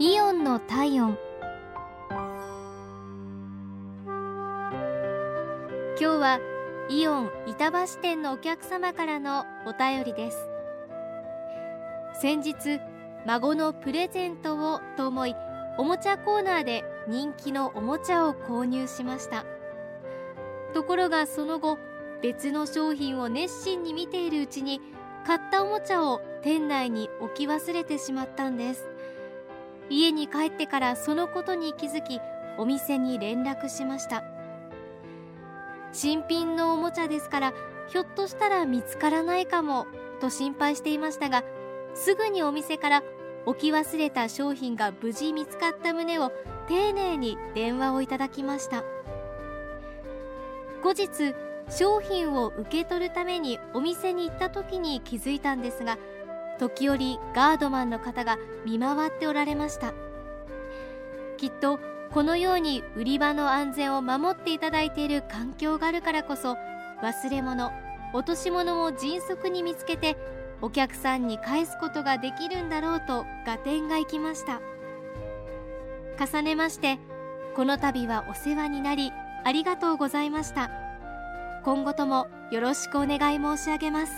イオンの体温。今日はイオン板橋店のお客様からのお便りです。先日孫のプレゼントをと思いおもちゃコーナーで人気のおもちゃを購入しました。ところがその後別の商品を熱心に見ているうちに買ったおもちゃを店内に置き忘れてしまったんです。家に帰ってからそのことに気づきお店に連絡しました。新品のおもちゃですからひょっとしたら見つからないかもと心配していましたがすぐにお店から置き忘れた商品が無事見つかった旨を丁寧に電話をいただきました。後日商品を受け取るためにお店に行った時に気づいたんですが時折ガードマンの方が見回っておられました。きっとこのように売り場の安全を守っていただいている環境があるからこそ忘れ物落とし物を迅速に見つけてお客さんに返すことができるんだろうと合点がいきました。重ねましてこの度はお世話になりありがとうございました。今後ともよろしくお願い申し上げます。